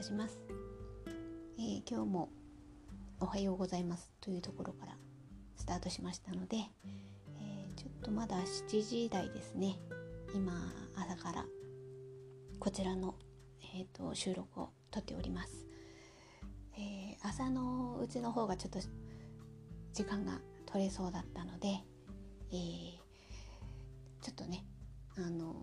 たします、えー、今日もおはようございます。というところからスタートしましたので、えー、ちょっとまだ7時台ですね。今朝からこちらの、えーと、収録を撮っております、えー、朝のうちの方がちょっと時間が取れそうだったので、えー、ちょっとねあの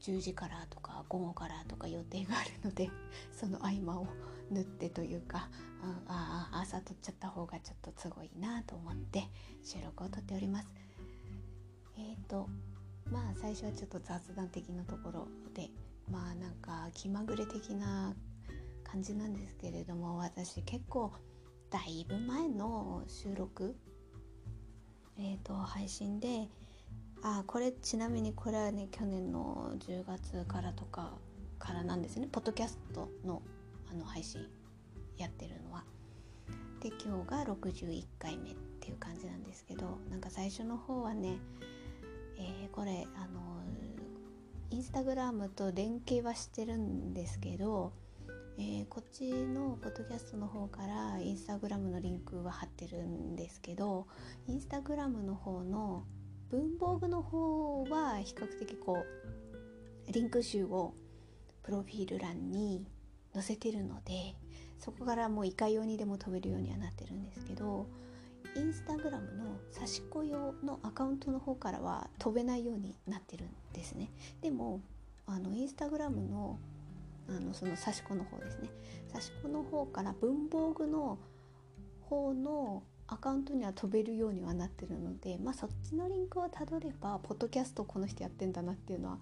ー、10時からとか午後からとか予定があるので その合間を縫ってというかああ朝撮っちゃった方がちょっと都合いいなと思って収録を撮っております。えっ、ー、とまあ最初はちょっと雑談的なところでまあなんか気まぐれ的な感じなんですけれども私結構だいぶ前の収録えーと、配信であこれちなみにこれはね去年の10月からとかからなんですねポッドキャストのあの配信やってるのは。で今日が61回目っていう感じなんですけどなんか最初の方はね、えー、これあのインスタグラムと連携はしてるんですけどえー、こっちのポッドキャストの方からインスタグラムのリンクは貼ってるんですけどインスタグラムの方の文房具の方は比較的こうリンク集をプロフィール欄に載せてるのでそこからもういかようにでも飛べるようにはなってるんですけどインスタグラムの差し子用のアカウントの方からは飛べないようになってるんですね。でもあのインスタグラムのあのその刺し子の方ですね。刺し子の方から文房具の方のアカウントには飛べるようにはなってるのでまあそっちのリンクをたどればポッドキャストこの人やってんだなっていうのは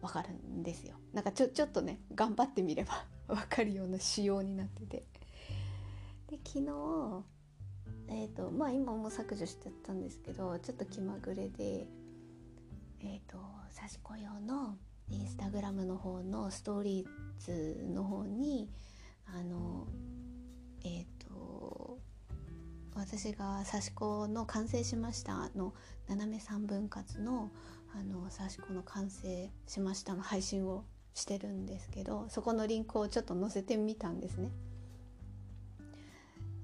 わかるんですよ。なんかちょちょっとね頑張ってみれば わかるような仕様になってて。で昨日えっ、ー、とまあ今も削除しちゃったんですけどちょっと気まぐれでえっ、ー、と刺し子用のインスタグラムの方のストーリーズの方にあのえっ、ー、私が刺し子の完成しましたの斜め3分割のあの刺し子の完成しましたの配信をしてるんですけどそこのリンクをちょっと載せてみたんですね。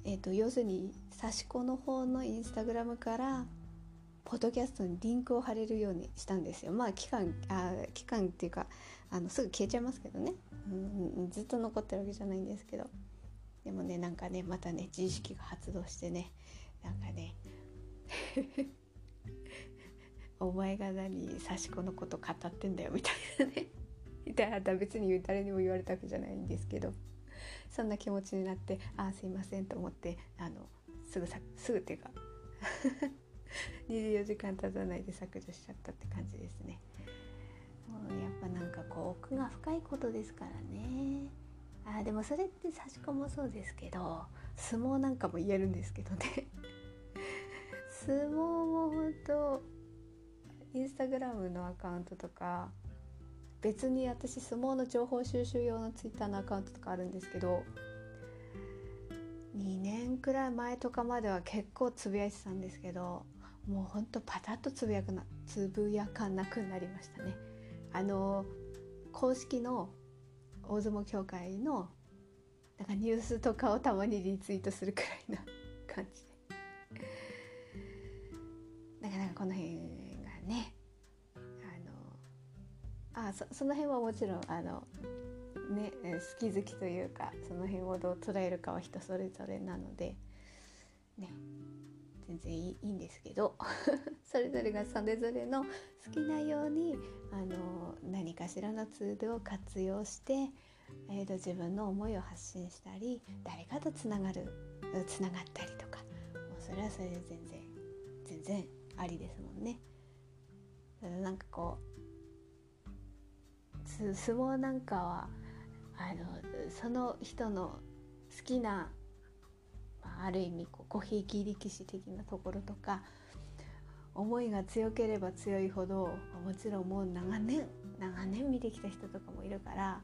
えーと、と要するに刺し子の方のインスタグラムからポッドキャストにリンクを貼れるようにしたんですよ。まあ期間あ期間っていうかあのすぐ消えちゃいますけどね、うん、ずっと残ってるわけじゃないんですけど。でもねなんかねまたね自意識が発動してねなんかね お前が何刺し子のこと語ってんだよみたいなねみたいな別に誰にも言われたわけじゃないんですけどそんな気持ちになってああすいませんと思ってあのすぐさすぐっていうか 24時間経たないで削除しちゃったって感じですね。もうやっぱなんかこう奥が深いことですからね。あでもそれって差し込もそうですけど相撲なんかも言えるんですけどね 相撲も本当インスタグラムのアカウントとか別に私相撲の情報収集用のツイッターのアカウントとかあるんですけど2年くらい前とかまでは結構つぶやいてたんですけどもうほんとパタッとつぶやくなつぶやかなくなりましたね。あの公式の大相撲協会のなんかニュースとかをたまにリツイートするくらいな感じ。でなかなかこの辺がねあのあそその辺はもちろんあのね好き好きというかその辺をどう捉えるかは人それぞれなのでね。全然いいんですけど それぞれがそれぞれの好きなようにあの何かしらのツールを活用して、えーと、自分の思いを発信したり誰かとつながるつながったりとかもうそれはそれで全然全然ありですもんね。なんかこう相撲なんかはあのその人の好きなまあ、ある意味こうごひいき力士的なところとか思いが強ければ強いほどもちろんもう長年長年見てきた人とかもいるから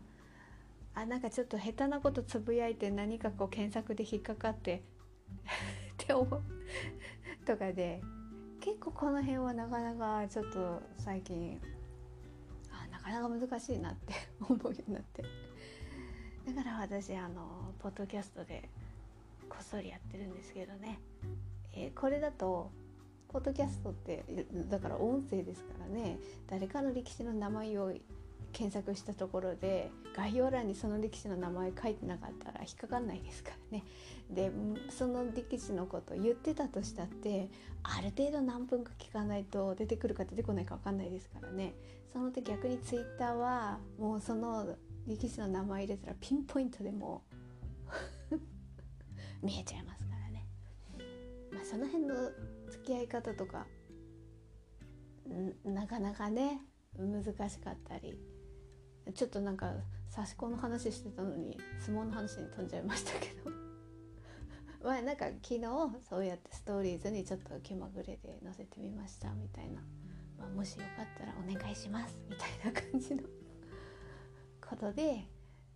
あなんかちょっと下手なことつぶやいて何かこう検索で引っかかって って思うとかで結構この辺はなかなかちょっと最近あなかなか難しいなって思うようになって。だから私あのポッドキャストでこっそりやってるんですけどね、えー、これだとポッドキャストってだから音声ですからね。誰かの歴史の名前を検索したところで概要欄にその歴史の名前書いてなかったら引っかかんないですからね。でその歴史のことを言ってたとしたってある程度何分か聞かないと出てくるか出てこないか分かんないですからね。その時逆にツイッターはもうその歴史の名前入れたらピンポイントでも見えちゃいますからね。まあその辺の付き合い方とかなかなかね難しかったりちょっとなんか刺し子の話してたのに相撲の話に飛んじゃいましたけど。まあなんか昨日そうやってストーリーズにちょっと気まぐれで載せてみましたみたいな、まあ、もしよかったらお願いしますみたいな感じの。ことで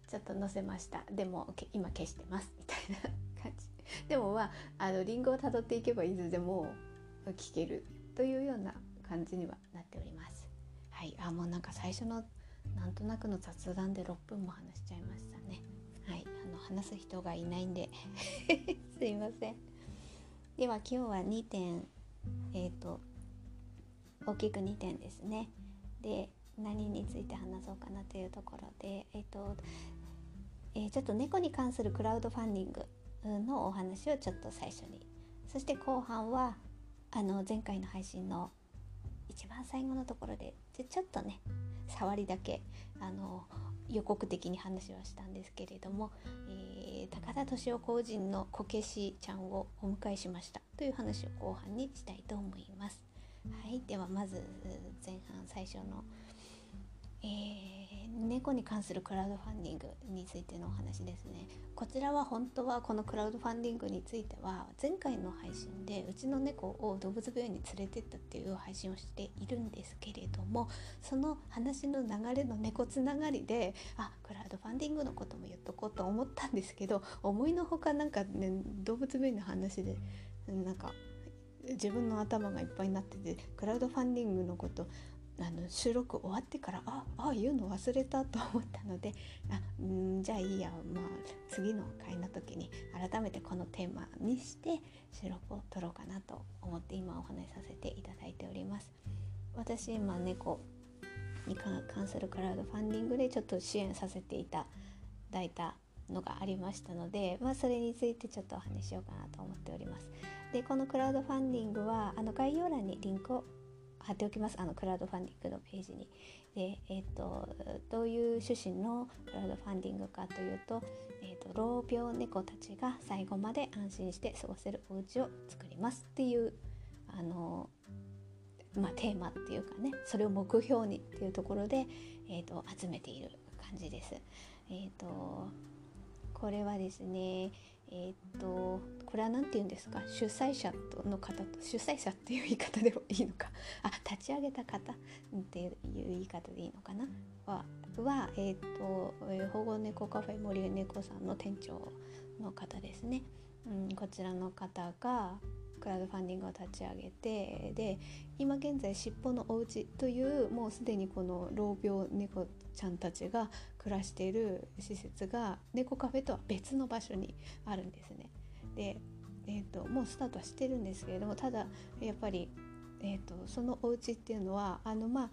ちょっと載せました。でも今消してますみたいな。感じ。でもまああのリンゴをたどっていけばいつでも聞けるというような感じにはなっております。はい。あもうなんか最初のなんとなくの雑談で6分も話しちゃいましたね。はい。あの話す人がいないんで。すいません。では今日は2点えっ、ー、と大きく2点ですね。で何について話そうかなというところでえっ、ー、と、えー、ちょっと猫に関するクラウドファンディングのお話をちょっと最初にそして後半はあの前回の配信の一番最後のところでちょっとね触りだけあの予告的に話はしたんですけれども、えー、高田敏夫公人のこけしちゃんをお迎えしましたという話を後半にしたいと思います。はい、ではまず前半最初のえー、猫に関するクラウドファンディングについてのお話ですね。こちらは本当はこのクラウドファンディングについては前回の配信でうちの猫を動物病院に連れてったっていう配信をしているんですけれどもその話の流れの猫つながりであクラウドファンディングのことも言っとこうと思ったんですけど思いのほかなんかね動物病院の話でなんか自分の頭がいっぱいになっててクラウドファンディングのことあの収録終わってからああ言うの忘れたと思ったのであんじゃあいいや、まあ、次の回の時に改めてこのテーマにして収録を撮ろうかなと思って今お話しさせていただいております。私今猫に関するクラウドファンディングでちょっと支援させていただいたのがありましたので、まあ、それについてちょっとお話ししようかなと思っております。でこのクラウドファンディングはあの概要欄にリンクを貼っておきますあのクラウドファンディングのページに。で、えーと、どういう趣旨のクラウドファンディングかというと,、えーと、老病猫たちが最後まで安心して過ごせるお家を作りますっていうあの、まあ、テーマっていうかねそれを目標にっていうところで、えーと、集めている感じです。えー、とこれはですねえっ、とこれは何て言うんですか？主催者の方と主催者っていう言い方でもいいのか？あ立ち上げた方っていう言い方でいいのかな？はは、えっ、と保護猫カフェ森猫さんの店長の方ですね。うん、こちらの方がクラウドファンディングを立ち上げてで今現在尻尾のお家というもうすでにこの老病猫ちゃんたちが暮らしている施設が猫カフェとは別の場所にあるんですね。で、えーと、もうスタートはしてるんですけれどもただやっぱり、えーと、そのお家っていうのはあのまあ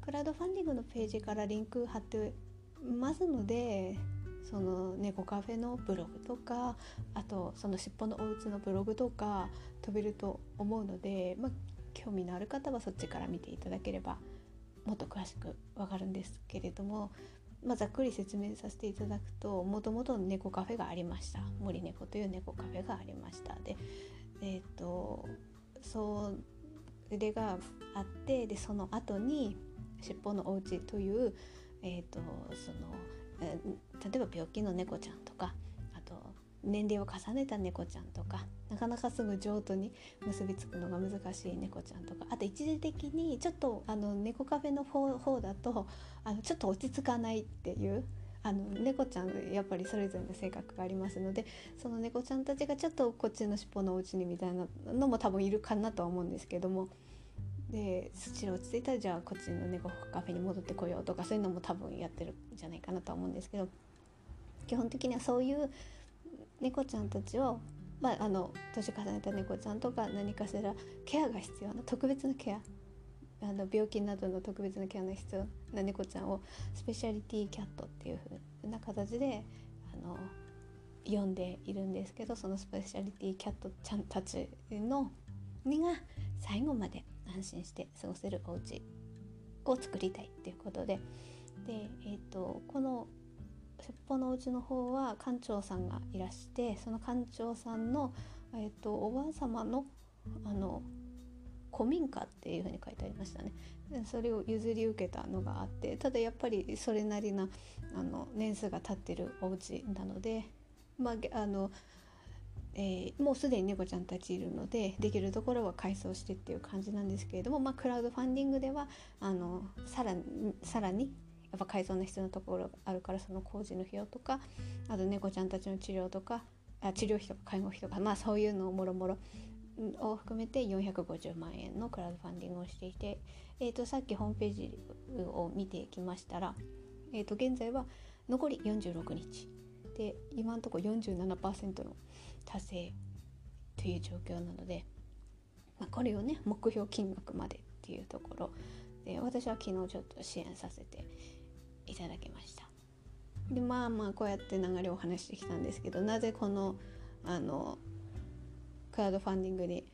クラウドファンディングのページからリンク貼ってますのでその猫カフェのブログとかあとその尻尾のおうちのブログとか飛べると思うので、まあ、興味のある方はそっちから見ていただければもっと詳しくわかるんですけれども、まあ、ざっくり説明させていただくともともと猫カフェがありました。森猫という猫カフェがありました。でえっ、ー、とそれがあってでその後に尻尾のおうちというえーとそのえ例えば病気の猫ちゃんとかあと年齢を重ねた猫ちゃんとかなかなかすぐ譲渡に結びつくのが難しい猫ちゃんとかあと一時的にちょっとあの猫カフェの方だとあのちょっと落ち着かないっていうあの猫ちゃんやっぱりそれぞれの性格がありますのでその猫ちゃんたちがちょっとこっちの尻尾のお家にみたいなのも多分いるかなとは思うんですけどもでそちら落ち着いたらじゃあこっちの猫カフェに戻ってこようとかそういうのも多分やってるんじゃないかなとは思うんですけど基本的にはそういう猫ちゃんたちをまあ、あの年重ねた猫ちゃんとか何かしらケアが必要な特別なケアあの病気などの特別なケアが必要な猫ちゃんをスペシャリティキャットっていう風な形であの呼んでいるんですけどそのスペシャリティキャットちゃんたちのにが最後まで安心して過ごせるお家を作りたいっていうことで。で、えーと、この尻尾のお家の方は館長さんがいらしてその館長さんの、えーとおばあ様のあの古民家っていうふうに書いてありましたね。それを譲り受けたのがあってただやっぱりそれなりなあの年数が経ってるお家なのでまああのえー、もうすでに猫ちゃんたちいるのでできるところは改装してっていう感じなんですけれども、まあ、クラウドファンディングではあのさらにさらにやっぱ改装の必要なところがあるからその工事の費用とかあと猫ちゃんたちの治療とかあ治療費とか介護費とかまあそういうのをもろもろを含めて450万円のクラウドファンディングをしていて、えー、とさっきホームページを見てきましたら、えー、と現在は残り46日。で今のところ47%の達成という状況なので、まあ、これをね目標金額までっていうところで私は昨日ちょっと支援させていただきました。でまあまあこうやって流れを話してきたんですけどなぜこのあのクラウドファンディングに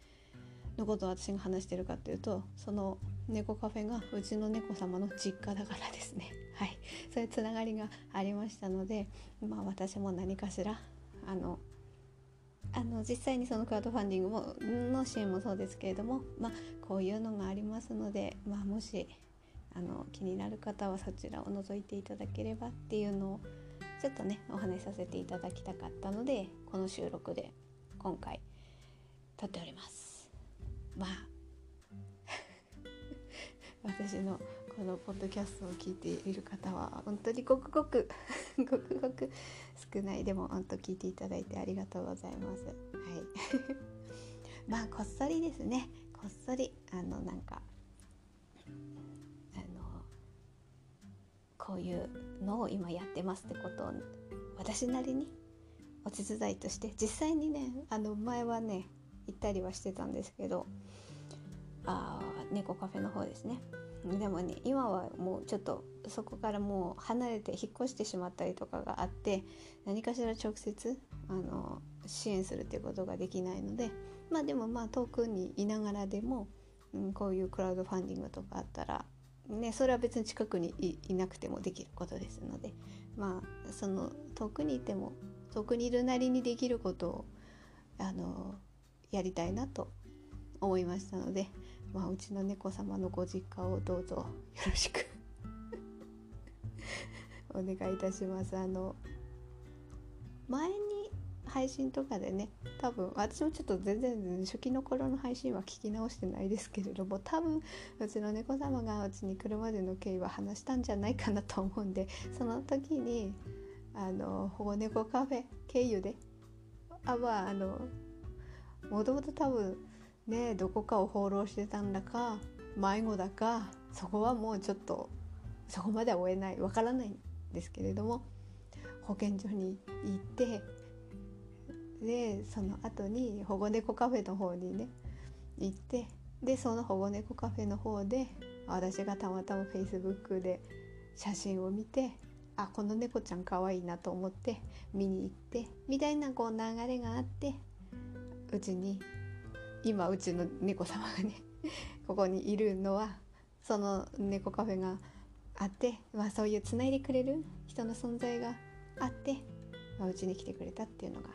のことを私が話してるかっていうとその猫カフェがうちの猫様の実家だからですね はいそういうつながりがありましたのでまあ私も何かしらあのあの実際にそのクラウドファンディングもの支援もそうですけれどもまあこういうのがありますのでまあもしあの気になる方はそちらを覗いていただければっていうのをちょっとねお話しさせていただきたかったのでこの収録で今回撮っております。まあ 私のこのポッドキャストを聞いている方は本当にごくごく ごくごく少ないでも本当聞いていただいてありがとうございます。はい。まあこっそりですね。こっそりあのなんかあのこういうのを今やってますってことを私なりにお手伝いとして実際にねあの前はね行ったりはしてたんですけどあ猫カフェの方ですね。でもね今はもうちょっとそこからもう離れて引っ越してしまったりとかがあって何かしら直接あの支援するっていうことができないのでまあでもまあ遠くにいながらでも、うん、こういうクラウドファンディングとかあったらね、それは別に近くにいなくてもできることですのでまあその遠くにいても遠くにいるなりにできることをあのやりたいなと思いましたので、まあ、うちの猫様のご実家をどうぞよろしく お願いいたします。あの前に配信とかでね多分私もちょっと全然初期の頃の配信は聞き直してないですけれども多分うちの猫様がうちに来るまでの経緯は話したんじゃないかなと思うんでその時にあの保護猫カフェ経由であまああのもともと多分ねどこかを放浪してたんだか迷子だかそこはもうちょっとそこまでは追えない。わからないんですけれども保健所に行ってでその後に保護猫カフェの方にね行ってでその保護猫カフェの方で私がたまたま Facebook で写真を見てあこの猫ちゃんかわいいなと思って見に行ってみたいなこう流れがあってうちに今うちの猫様がね ここにいるのはその猫カフェがあって、まあ、そういうつないでくれる人の存在があって、まあ、うちに来てくれたっていうのが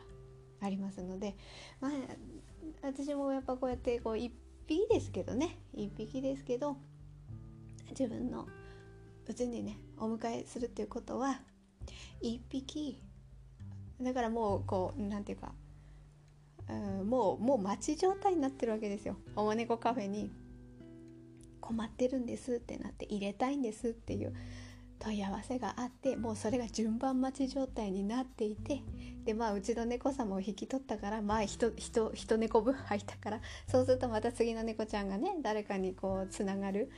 ありますので、まあ、私もやっぱこうやってこう一匹ですけどね一匹ですけど自分のうちにねお迎えするっていうことは一匹。だからもうこう何て言うかうん、もうもう待ち状態になってるわけですよおもねこカフェに困ってるんですってなって入れたいんですっていう問い合わせがあってもうそれが順番待ち状態になっていてでまあうちの猫様を引き取ったからまあ人人人猫分入ったからそうするとまた次の猫ちゃんがね誰かにこうつながる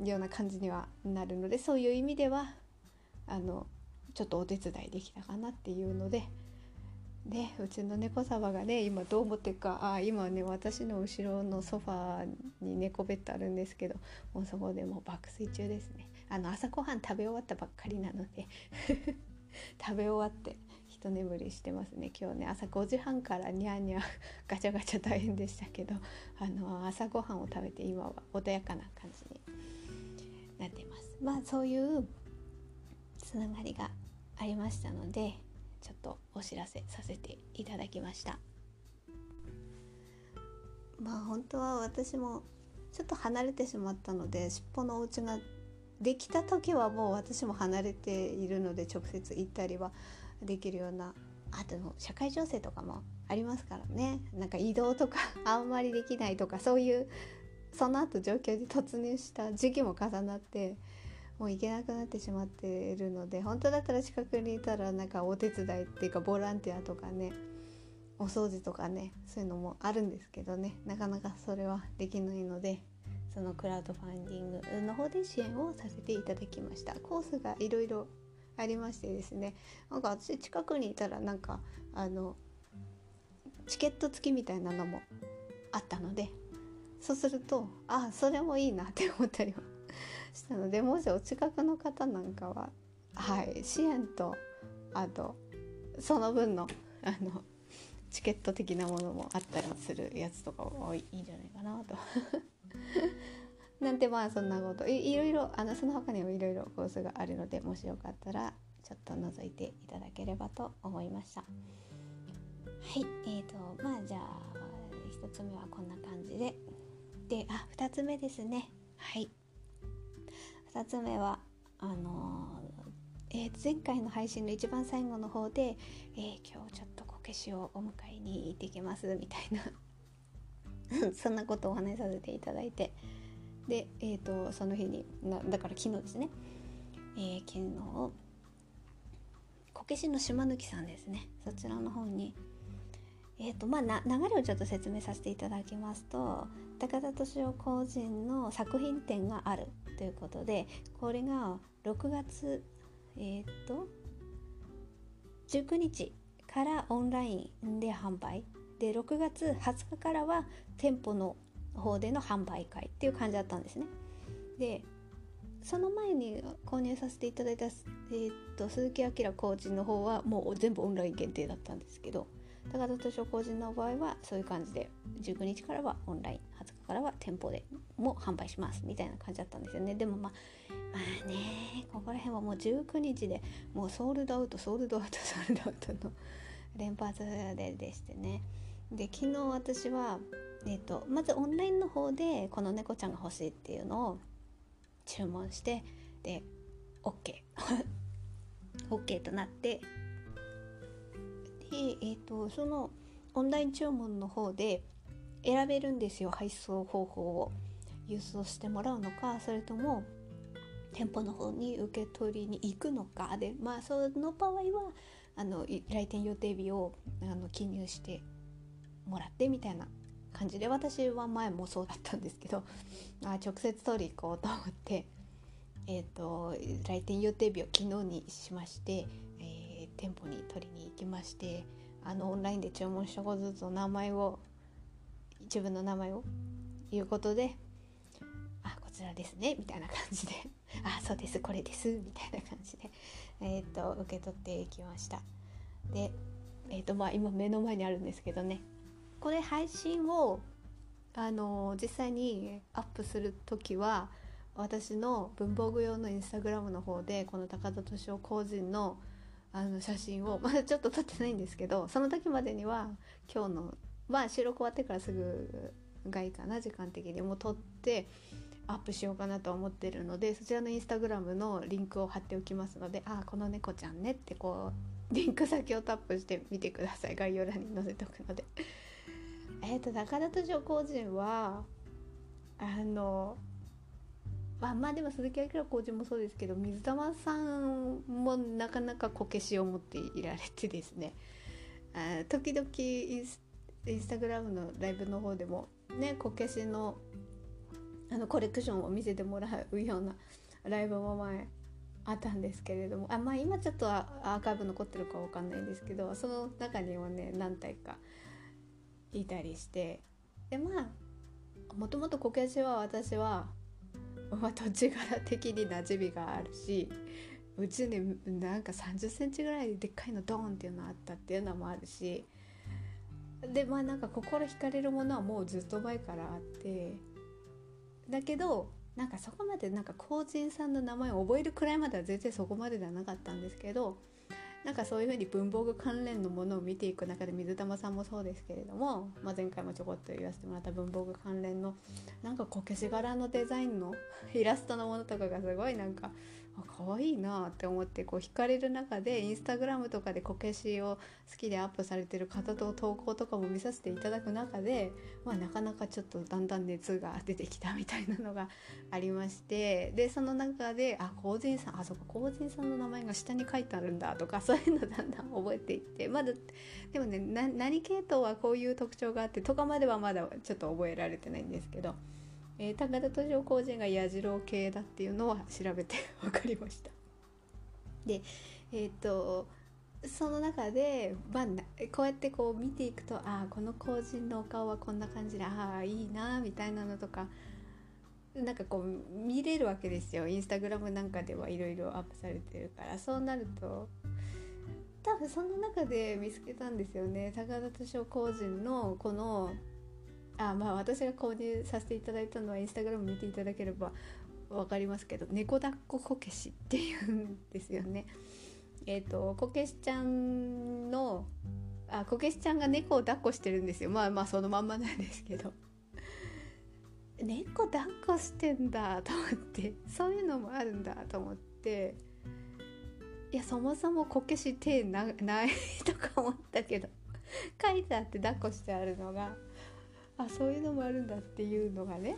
ような感じにはなるのでそういう意味ではあのちょっとお手伝いできたかなっていうので。でうちの猫様がね今どう思ってるかあ今ね私の後ろのソファーに猫ベッドあるんですけどもうそこでもう爆睡中ですね。あの朝ごはん食べ終わったばっかりなので 食べ終わって一眠りしてますね。今日ね朝5時半からニャーニャー ガチャガチャ大変でしたけどあの朝ごはんを食べて今は穏やかな感じになってます。まあそういうつながりがありましたのでちょっとお知らせさせていただきました。まあ本当は私もちょっと離れてしまったので尻尾のお家ができた時はもう私も離れているので直接行ったりはできるようなあと社会情勢とかもありますからね。なんか移動とか あんまりできないとかそういうその後状況に突入した時期も重なってもう行けなくなってしまっているので本当だったら近くにいたらなんかお手伝いっていうかボランティアとかねお掃除とかねそういうのもあるんですけどね。なかなかそれはできないのでそのクラウドファンディングの方で支援をさせていただきました。コースがいろいろありましてですね。なんか私近くにいたらなんかあのチケット付きみたいなのもあったのでそうするとあそれもいいなって思ったりはしたのでもしお近くの方なんかははい支援とあとその分のあのチケット的なものもあったりするやつとかはいいんじゃないかなと。なんてまあそんなこと。いいろいろあのその他にもいろいろコースがあるのでもしよかったらちょっと覗いていただければと思いました。はいえーとまあじゃあ1つ目はこんな感じで。であ2つ目ですね。はい。2つ目はあのー、えー、前回の配信の一番最後の方で、えー、今日ちょっとこけしをお迎えに行ってきますみたいな。そんなことをお話しさせていただいて。で、えーと、その日になだから昨日ですね、えー、昨日こけしの島抜さんですね。そちらの方に。えーとまあ、な流れをちょっと説明させていただきますと高田敏夫個人の作品展がある。ということでこれが6月えっ、ー、と19日からオンラインで販売で6月20日からは店舗の方での販売会っていう感じだったんですね。でその前に購入させていただいた、えーと、と鈴木明コーチの方はもう全部オンライン限定だったんですけど高田図書個人の場合はそういう感じで19日からはオンライン20日からは店舗でも販売しますみたいな感じだったんですよね。でもまあまあねここら辺はもう19日でもうソールドアウトソールドアウト ソールドアウトの連発ででしてね。で昨日私は、えーと、まずオンラインの方でこの猫ちゃんが欲しいっていうのを注文してで OK OK となって。で、えーと、そのオンライン注文の方で選べるんですよ配送方法を。郵送してもらうのかそれとも店舗の方に受け取りに行くのか。でまあその場合はあの来店予定日をあの記入してもらってみたいな感じで私は前もそうだったんですけどあ直接取り行こうと思って、えーと、来店予定日を昨日にしましてえ店舗に取りに行きましてあのオンラインで注文したことずつの名前を自分の名前を言うことで「あこちらですね」みたいな感じで「あそうですこれです」みたいな感じで、えーと、受け取っていきました。でえ、ー、とまあ今目の前にあるんですけどね。これ配信をあの実際にアップする時は私の文房具用のインスタグラムの方でこの高田敏夫個人の「あの写真をまだちょっと撮ってないんですけどその時までには今日のまあ収録終わってからすぐがいいかな時間的にもう撮ってアップしようかなと思ってるのでそちらのインスタグラムのリンクを貼っておきますのでああこの猫ちゃんねってこうリンク先をタップしてみてください。概要欄に載せておくので。えっと中田と女工人はあのあまあでも鈴木明コーチもそうですけど水玉さんもなかなかこけしを持っていられてですね時々インスインスタグラムのライブの方でもねこけしのあのコレクションを見せてもらうようなライブも前あったんですけれどもあまあ今ちょっとアーカイブ残ってるかわかんないんですけどその中にはね何体かいたりしてでまあもともとこけしは私は、まあ、土地柄的に馴染みがあるしうちになんか3 0センチぐらいでっかいのドーンっていうのあったっていうのもあるしでまあなんか心惹かれるものはもうずっと前からあって。だけどなんかそこまでなんか公人さんの名前を覚えるくらいまでは全然そこまでではなかったんですけどなんかそういうふうに文房具関連のものを見ていく中で水玉さんもそうですけれども、まあ、前回もちょこっと言わせてもらった文房具関連のなんかこけし柄のデザインのイラストのものとかがすごいなんかあ可愛いなって思ってこう惹かれる中でインスタグラムとかでこけしを好きでアップされてる方と投稿とかも見させていただく中で、まあ、なかなかちょっとだんだん熱が出てきたみたいなのがありましてでその中であ皇人さんあそこ皇人さんの名前が下に書いてあるんだとか そういうのだんだん覚えていってまだでもね何系統はこういう特徴があってとかまではまだちょっと覚えられてないんですけど。えー、高田敏夫工人が矢次郎系だっていうのは調べて 分かりました。でえっ、ー、とその中で、まあ、こうやってこう見ていくとああこの工人のお顔はこんな感じでああいいなみたいなのとかなんかこう見れるわけですよ。インスタグラムなんかではいろいろアップされてるから。そうなると多分その中で見つけたんですよね。高田敏夫工人のこのあまあ私が購入させていただいたのはインスタグラム見ていただければ分かりますけど猫抱っここけしっていうんですよね。えっ、ー、とこけしちゃんのあこけしちゃんが猫を抱っこしてるんですよまあまあそのまんまなんですけど 猫抱っこしてんだと思ってそういうのもあるんだと思っていやそもそもこけし手ないとか思ったけど 書いてあって抱っこしてあるのがあそういうのもあるんだっていうのがね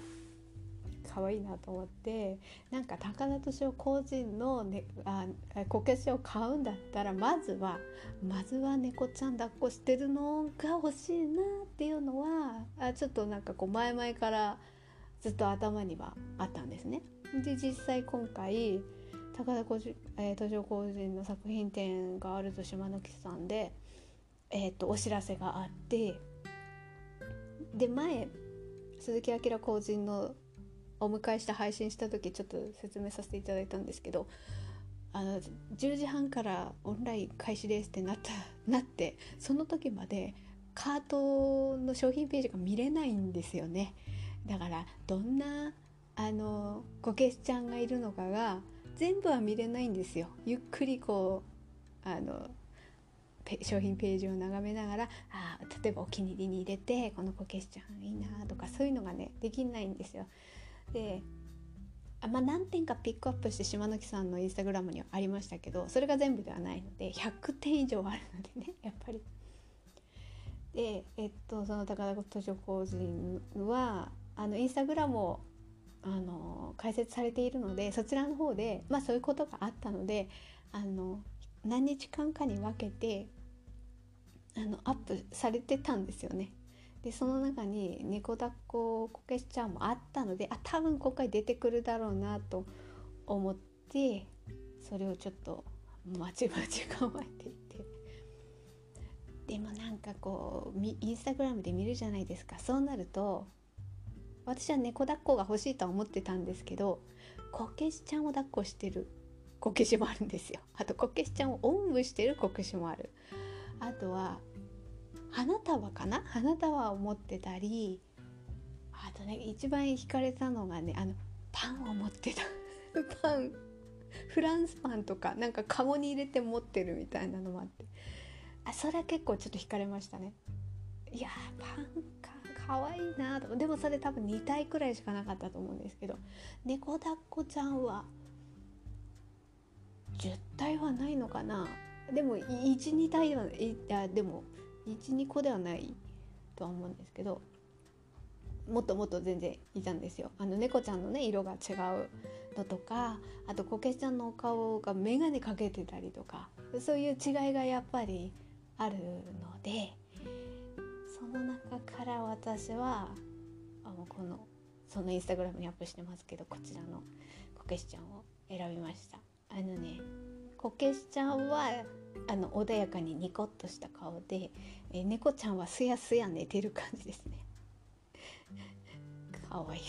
可愛いなと思ってなんか高田敏夫個人の、ね、あこけしを買うんだったらまずはまずは猫ちゃん抱っこしてるのが欲しいなっていうのはあちょっとなんかこう前々からずっと頭にはあったんですね。で実際今回高田敏夫個人の作品展があると島の木さんで、えーとお知らせがあってで前鈴木明個人のお迎えして配信した時ちょっと説明させていただいたんですけどあの10時半からオンライン開始ですってなった なってその時までカートの商品ページが見れないんですよね。だからどんなあのこけしちゃんがいるのかが全部は見れないんですよ。ゆっくりこうあの商品ページを眺めながらあ例えばお気に入りに入れてこのこけしちゃんいいなとかそういうのがねできないんですよ。であまあ、何点かピックアップして島貫さんのインスタグラムにはありましたけどそれが全部ではないので100点以上あるのでね やっぱり。でえっとその高田図書工人はあのインスタグラムをあの開設されているのでそちらの方で、まあ、そういうことがあったのであの何日間かに分けてあのアップされてたんですよね。でその中に猫抱っここけしちゃんもあったのであ多分今回出てくるだろうなと思ってそれをちょっと待ち待ち構えていて。でもなんかこうインスタグラムで見るじゃないですか。そうなると私は猫抱っこが欲しいとは思ってたんですけどこけしちゃんを抱っこしてるこけしもあるんですよ。あとこけしちゃんをおんぶしてるこけしもある。あとは花束かな？花束を持ってたりあとね一番惹かれたのがねあのパンを持ってた。パン。フランスパンとかなんかカゴに入れて持ってるみたいなのもあって。あそれは結構ちょっと惹かれましたね。いやパンか。かわいいなと。でもそれ多分2体くらいしかなかったと思うんですけど。猫抱っこちゃんは10体はないのかな？でも12体はいやでも12個ではないとは思うんですけどもっともっと全然いたんですよ。あの猫ちゃんのね色が違うのとかあとこけしちゃんのお顔が眼鏡かけてたりとかそういう違いがやっぱりあるのでその中から私はあのこのそのインスタグラムにアップしてますけどこちらのこけしちゃんを選びました。あのねこけしちゃんはあの穏やかにニコッとした顔で、え猫ちゃんはすやすや寝てる感じですね。かわいい。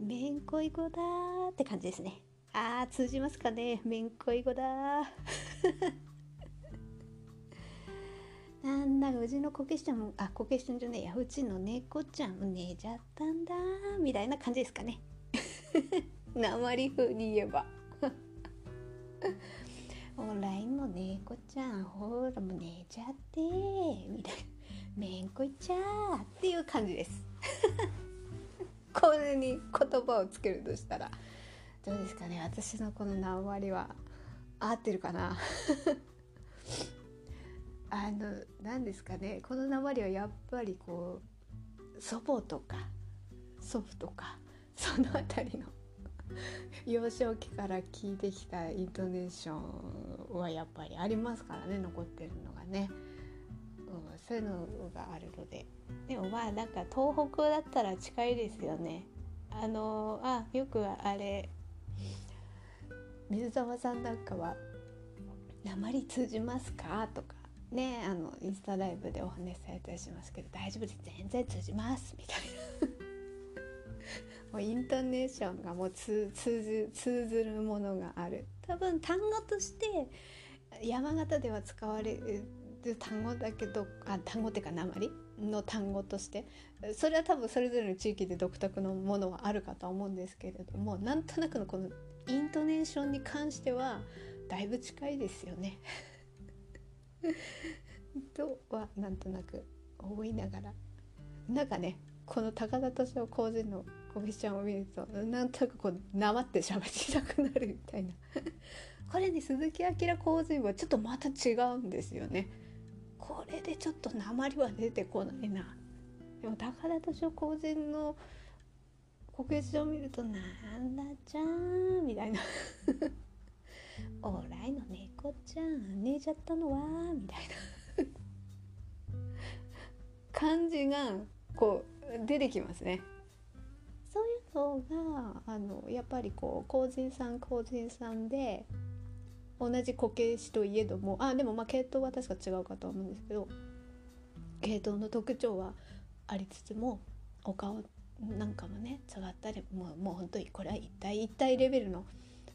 めんこい語だって感じですね。あー通じますかね。めんこい語だ なんだうちのこけしちゃんあこけしちゃんじゃねえや。うちの猫ちゃん寝ちゃったんだみたいな感じですかね。鉛風に言えば。ほら今猫ちゃんほらもう寝ちゃってみたいな。めんこいちゃーっていう感じです。これに言葉をつけるとしたら。どうですかね。私のこの鉛は合ってるかな。あの何ですかね。この鉛はやっぱりこう祖母とか祖父とかその辺りの 幼少期から聞いてきたイントネーションはやっぱりありますからね残ってるのがね、うん、そういうのがあるので。でもまあなんか東北だったら近いですよね。あのあよくあれ。水沢さんなんかは「鉛通じますか?」とかねあのインスタライブでお話しされたりしますけど「大丈夫です。全然通じます」みたいな もうイントネーションがもう通ず通ずるものがある多分単語として山形では使われる単語だけどあ単語っていうか鉛の単語としてそれは多分それぞれの地域で独特のものはあるかとは思うんですけれどもなんとなくのこのイントネーションに関してはだいぶ近いですよね。とはなんとなく思いながらなんかねこの高田敏夫工人のこけしちゃんを見るとなんとなくこうなまって喋りたくなるみたいなこれに鈴木明工人はちょっとまた違うんですよねこれでちょっと鉛は出てこないなでも高田敏夫工人のこけしを見るとなんだちゃんみたいなおらいの猫ちゃん寝ちゃったのはみたいな感じがこう出てきますね。そういうのがあのやっぱりこう工人さん工人さんで同じこけしといえどもあでもまあ系統は確か違うかとは思うんですけど系統の特徴はありつつもお顔なんかもね違ったりもうもう本当にこれは一体一体レベルの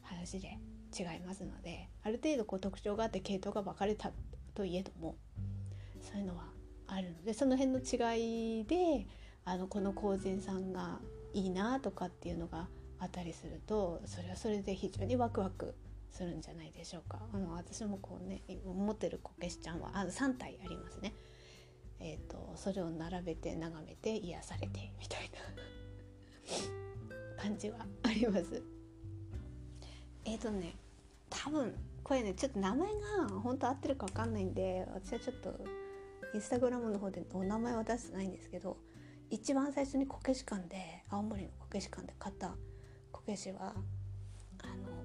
話で違いますのである程度こう特徴があって系統が分かれたといえどもそういうのはあるのでその辺の違いであのこの工人さんがいいなとかっていうのがあったりするとそれはそれで非常にワクワクするんじゃないでしょうか。あの私もこうね持ってるこけしちゃんはあ3体ありますね。えーと、それを並べて眺めて癒されてみたいな感じはあります。えっ、ー、とね多分これねちょっと名前が本当合ってるか分かんないんで私はちょっとインスタグラムの方でお名前は出してないんですけど一番最初にこけし館で青森のこけし館で買ったこけしはあの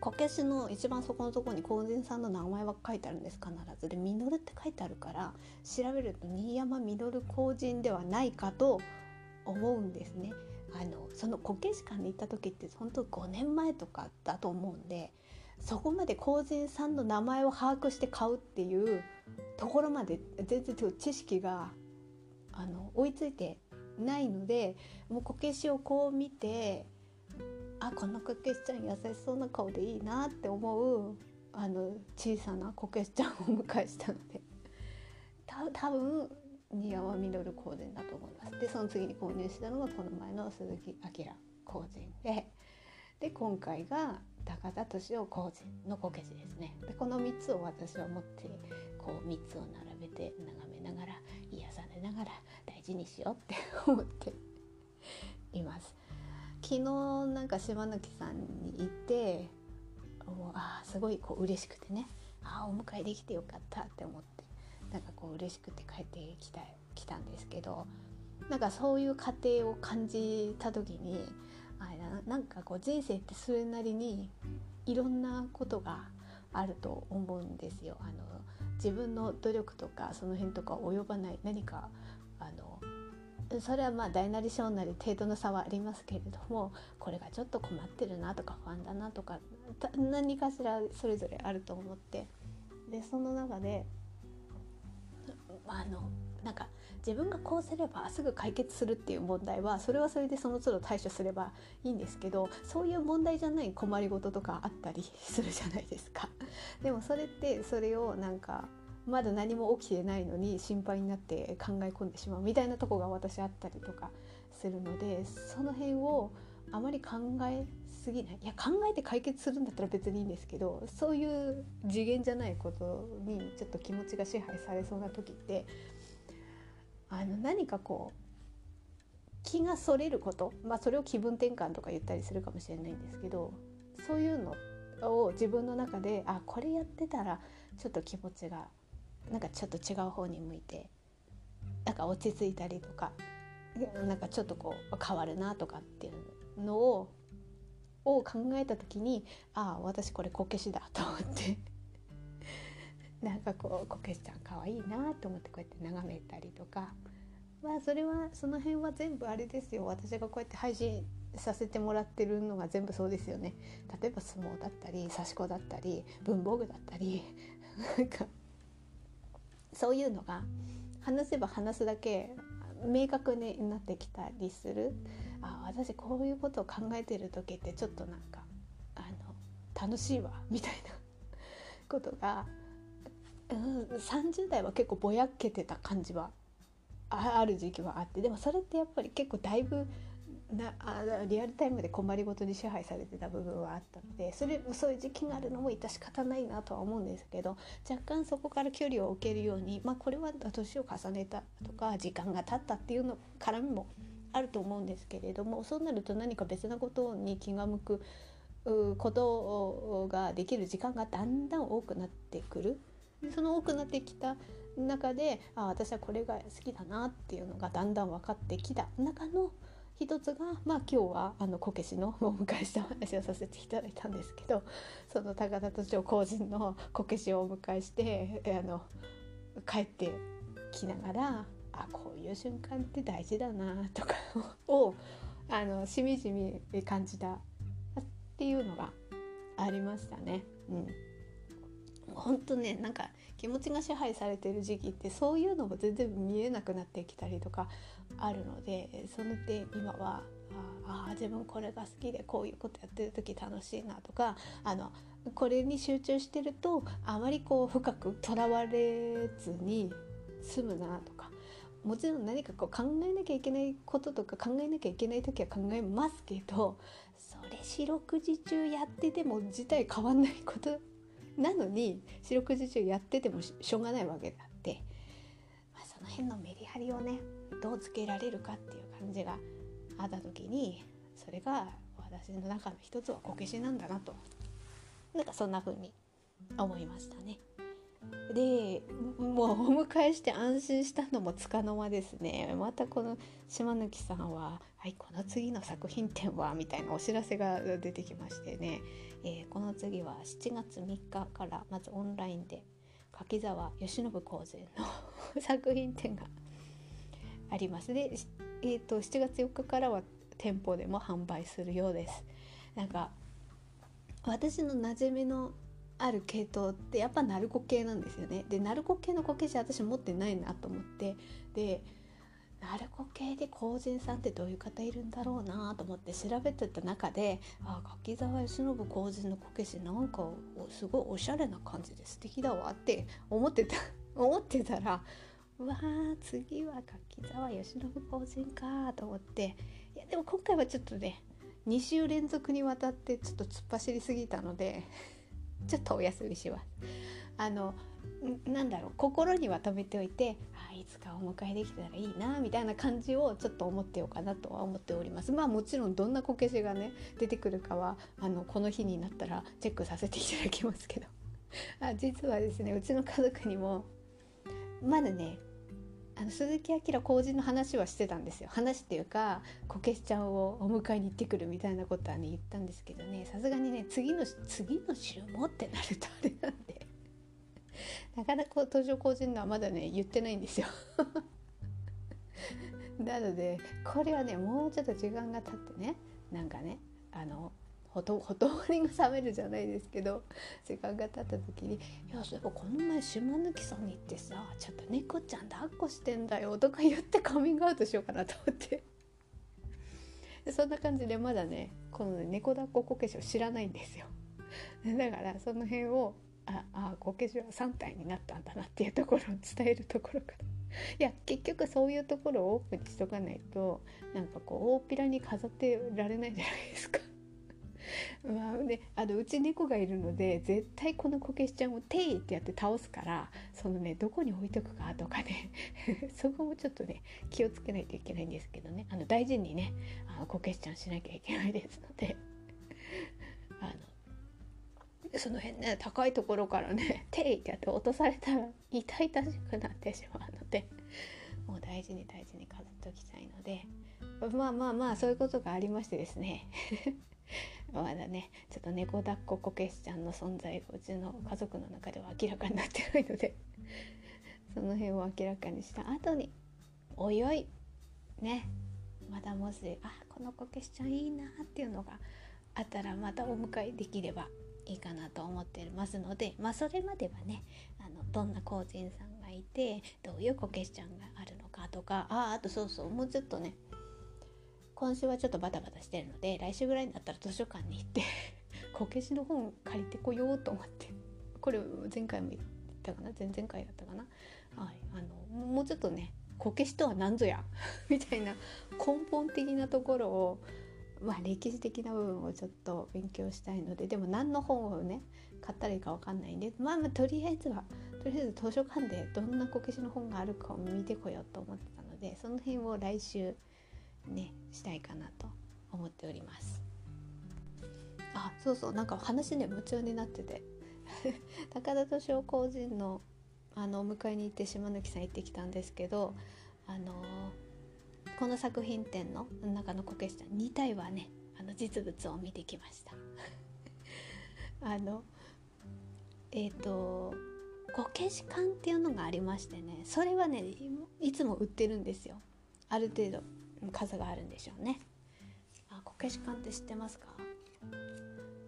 こけしの一番そこのところに工人さんの名前は書いてあるんです必ずで「実って書いてあるから調べると新山実工人ではないかと思うんですね。あのそのこけし館に行った時って本当5年前とかだと思うんでそこまで工人さんの名前を把握して買うっていうところまで全然知識があの追いついてないのでもうこけしをこう見てあこのこけしちゃん優しそうな顔でいいなって思うあの小さなこけしちゃんをお迎えしたので た多分新山稔工人だと思います。でその次に購入したのがこの前の鈴木明工人でで今回が高田敏夫工人のこけしですね。でこの3つを私は持ってこう3つを並べて眺めながら癒されながら大事にしようって思っています昨日なんか島貫さんに行ってもうあすごいこう嬉しくてねあお迎えできてよかったって思ってなんかこう嬉しくて帰ってきた来たんですけどなんかそういう過程を感じた時にあななんかこう人生ってそれなりにいろんなことがあると思うんですよ。あの自分の努力とかその辺とか及ばない何かそれはまあ大なり小なり程度の差はありますけれどもこれがちょっと困ってるなとか不安だなとか何かしらそれぞれあると思ってでその中であのなんか自分がこうすればすぐ解決するっていう問題はそれはそれでその都度対処すればいいんですけどそういう問題じゃない困りごととかあったりするじゃないですか。でもそれってそれをなんかまだ何も起きてないのに心配になって考え込んでしまうみたいなとこが私あったりとかするのでその辺をあまり考えすぎない。いや考えて解決するんだったら別にいいんですけどそういう次元じゃないことにちょっと気持ちが支配されそうな時ってあの何かこう気がそれること、まあ、それを気分転換とか言ったりするかもしれないんですけどそういうのを自分の中であこれやってたらちょっと気持ちがなんかちょっと違う方に向いてなんか落ち着いたりとかなんかちょっとこう変わるなとかっていうのをを考えた時にああ私これこけしだと思って なんかこうこけしちゃんかわいいなと思ってこうやって眺めたりとかまあそれはその辺は全部あれですよ。私がこうやって配信させてもらってるのが全部そうですよね。例えば相撲だったり刺し子だったり文房具だったり なんかそういうのが話せば話すだけ明確になってきたりする。あ私こういうことを考えてる時ってちょっとなんかあの楽しいわみたいな。ことが、うん、30代は結構ぼやけてた感じはある時期はあって。でもそれってやっぱり結構だいぶなあリアルタイムで困りごとに支配されてた部分はあったのでそれそういう時期があるのも致し方ないなとは思うんですけど若干そこから距離を置けるように、まあ、これは年を重ねたとか時間が経ったっていうの絡みもあると思うんですけれどもそうなると何か別なことに気が向くことができる時間がだんだん多くなってくる。その多くなってきた中であ私はこれが好きだなっていうのがだんだん分かってきた中の一つが、まあ、今日はあのこけしの お迎えした話をさせていただいたんですけどその高田都庁工人の こけしをお迎えしてあの帰ってきながらあこういう瞬間って大事だなとかをあのしみじみ感じたっていうのがありましたね。うん本当ねなんか気持ちが支配されてる時期ってそういうのも全然見えなくなってきたりとかあるのでその点今はああ自分これが好きでこういうことやってる時楽しいなとかあのこれに集中してるとあまりこう深くとらわれずに済むなとかもちろん何かこう考えなきゃいけないこととか考えなきゃいけない時は考えますけどそれ四六時中やってても事態変わんないことなのに四六時中やっててもしょうがないわけであって、まあ、その辺のメリハリをねどうつけられるかっていう感じがあった時にそれが私の中の一つはこけしなんだなと。なんかそんな風に思いましたね。でもうお迎えして安心したのもつかの間ですね。またこの島貫さんは「はいこの次の作品展は」みたいなお知らせが出てきましてね、えー、この次は7月3日からまずオンラインで柿沢慶喜公然の 作品展があります。で、えーと、7月4日からは店舗でも販売するようです。なんか私の馴染みのある系統ってやっぱ鳴子系なんですよね。で鳴子系のこけし私持ってないなと思って。で鳴子系で公人さんってどういう方いるんだろうなと思って調べてた中であ柿沢慶喜公人のこけしなんかすごいおしゃれな感じで素敵だわって思ってた 思ってたらうわー次は柿沢慶喜公人かと思って。いやでも今回はちょっとね2週連続にわたってちょっと突っ走りすぎたので ちょっとお休みします。あのなんだろう心には留めておいてあいつかお迎えできたらいいなみたいな感じをちょっと思ってようかなとは思っております。まあもちろんどんなこけしがね出てくるかはあのこの日になったらチェックさせていただきますけど。あ実はですねうちの家族にもまだねあの鈴木明公人の話はしてたんですよ。話っていうかこけしちゃんをお迎えに行ってくるみたいなことはね言ったんですけどね。さすがにね次の次の週もってなるとあれなんで。なかなか登場公人のはまだね言ってないんですよ。なのでこれはねもうちょっと時間が経ってねなんかねあのほと ほとりが冷めるじゃないですけど時間が経った時に「いやそういえばこの前島貫さんに行ってさちょっと猫ちゃん抱っこしてんだよ」とか言ってカミングアウトしようかなと思って。でそんな感じでまだねこの、ね、猫抱っここけしを知らないんですよ。だからその辺をああこけしは3体になったんだなっていうところを伝えるところから。いや結局そういうところをオープンにしとかないとなんかこう大っぴらに飾ってられないじゃないですかまあね、あのうち猫がいるので絶対このこけしちゃんを「てい!」ってやって倒すからそのねどこに置いとくかとかね そこもちょっとね気をつけないといけないんですけどねあの大事にねあのこけしちゃんしなきゃいけないですので あのその辺ね高いところからね「てい!」ってやって落とされたら痛々しくなってしまうのでもう大事に大事に飾っておきたいのでまあまあまあそういうことがありましてですね まだねちょっと猫抱っここけしちゃんの存在がうちの家族の中では明らかになってないので その辺を明らかにした後においおいねまだもしあこのこけしちゃんいいなっていうのがあったらまたお迎えできればいいかなと思ってますのでまあそれまではねあのどんな工人さんがいてどういうこけしちゃんがあるのかとかああとそうそうもうちょっとね今週はちょっとバタバタしてるので来週ぐらいになったら図書館に行って こけしの本借りてこようと思って。これ前回も言ったかな？前々回だったかな、はい、あのもうちょっとねこけしとは何ぞや？みたいな根本的なところをまあ歴史的な部分をちょっと勉強したいのででも何の本をね買ったらいいか分かんないんでまあまあとりあえずはとりあえず図書館でどんなこけしの本があるかを見てこようと思ってたのでその辺を来週ねしたいかなと思っております。あそうそうなんか話ね夢中になってて。高田敏夫工人のあのお迎えに行って島貫さん行ってきたんですけどあのこの作品展の中のこけしちゃん2体はね。あの実物を見てきました。あのえっ、ー、とこけし館っていうのがありましてねそれはねいつも売ってるんですよ。ある程度。数があるんでしょうね。あこけし館って知ってますか？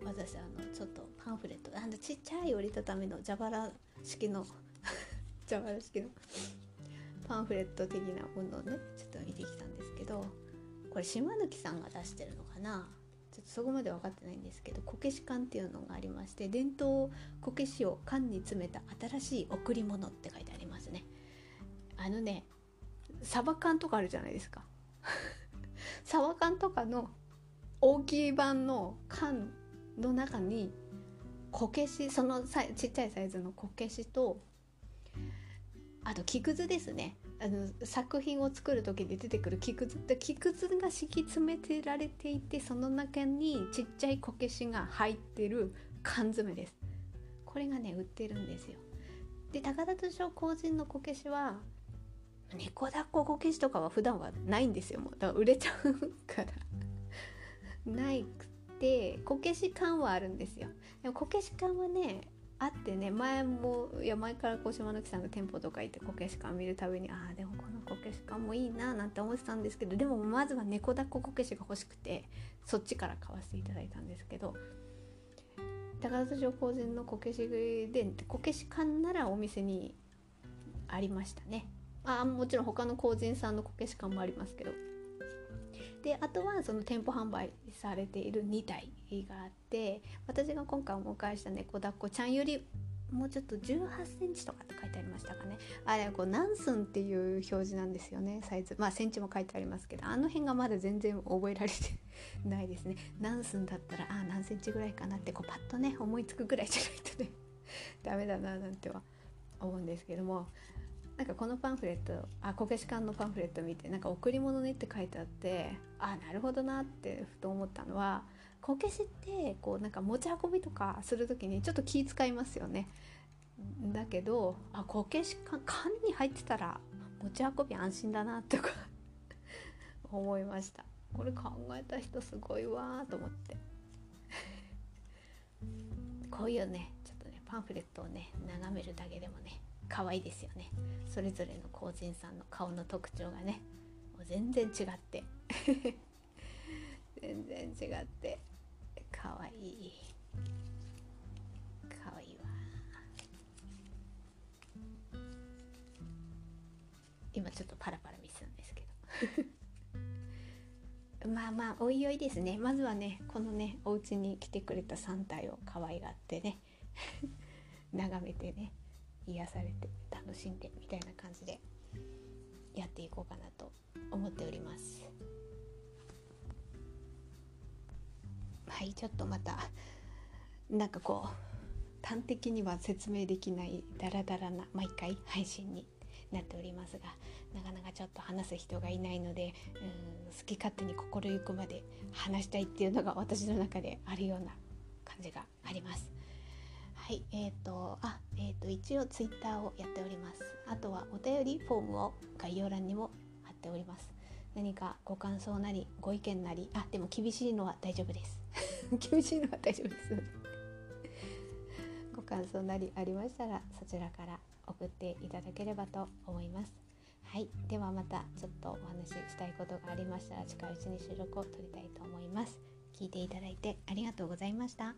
私あのちょっとパンフレットあのちっちゃい折りたたみの蛇腹式の 蛇腹式のパンフレット的なものをねちょっと見てきたんですけどこれ島貫さんが出してるのかな？ちょっとそこまで分かってないんですけどこけし館っていうのがありまして伝統こけしを缶に詰めた新しい贈り物って書いてありますね。あのねサバ缶とかあるじゃないですか。サバ缶とかの大きい版の缶の中にこけしそのさちっちゃいサイズのこけしとあと木くずですね。あの作品を作る時に出てくる木くずで木くずが敷き詰めてられていてその中にちっちゃいこけしが入ってる缶詰です。これがね売ってるんですよ。で高田敏夫工人のこけしは猫抱っここけしとかは普段はないんですよ。もうだから売れちゃうから。ないくてこけし缶はあるんですよ。でもこけし缶はねあってね前もいや前からこう島貫さんの店舗とか行ってこけし缶見るたびにああでもこのこけし缶もいいななんて思ってたんですけどでもまずは猫抱っここけしが欲しくてそっちから買わせていただいたんですけど高田城工人のこけし食いでこけし缶ならお店にありましたね。あもちろん他の工人さんのこけし館もありますけど。であとはその店舗販売されている2体があって私が今回お迎えした猫抱っこちゃんよりもうちょっと1 8センチとかって書いてありましたかね。あれこう何寸っていう表示なんですよねサイズ。まあセンチも書いてありますけどあの辺がまだ全然覚えられてないですね。何寸だったらあ何センチぐらいかなってこうパッとね思いつくぐらいじゃないとね ダメだななんては思うんですけども。なんかこのパンフレットあこけし館のパンフレット見てなんか贈り物ねって書いてあってあなるほどなってふと思ったのはこけしってこうなんか持ち運びとかする時にちょっと気遣いますよね。だけどあこけし缶缶に入ってたら持ち運び安心だなとか 思いましたこれ考えた人すごいわと思ってこういうねちょっとねパンフレットをね眺めるだけでもね可愛いですよね。それぞれの個人さんの顔の特徴がね。もう全然違って。全然違って。可愛い。可愛いわ。今ちょっとパラパラミスなんですけど。まあまあおいおいですね。まずはねこのねお家に来てくれた3体を可愛がってね。眺めてね。癒されて楽しんでみたいな感じでやっていこうかなと思っておりますはいちょっとまたなんかこう端的には説明できないダラダラな毎回配信になっておりますがなかなかちょっと話す人がいないのでうん好き勝手に心ゆくまで話したいっていうのが私の中であるような感じがあります。はいえーとあえーと、一応ツイッターをやっております。あとはお便りフォームを概要欄にも貼っております。何かご感想なりご意見なりあでも厳しいのは大丈夫です。厳しいのは大丈夫です。ご感想なりありましたらそちらから送っていただければと思います。はいではまたちょっとお話ししたいことがありましたら近いうちに収録を撮りたいと思います。聞いていただいてありがとうございました。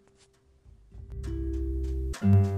Thank you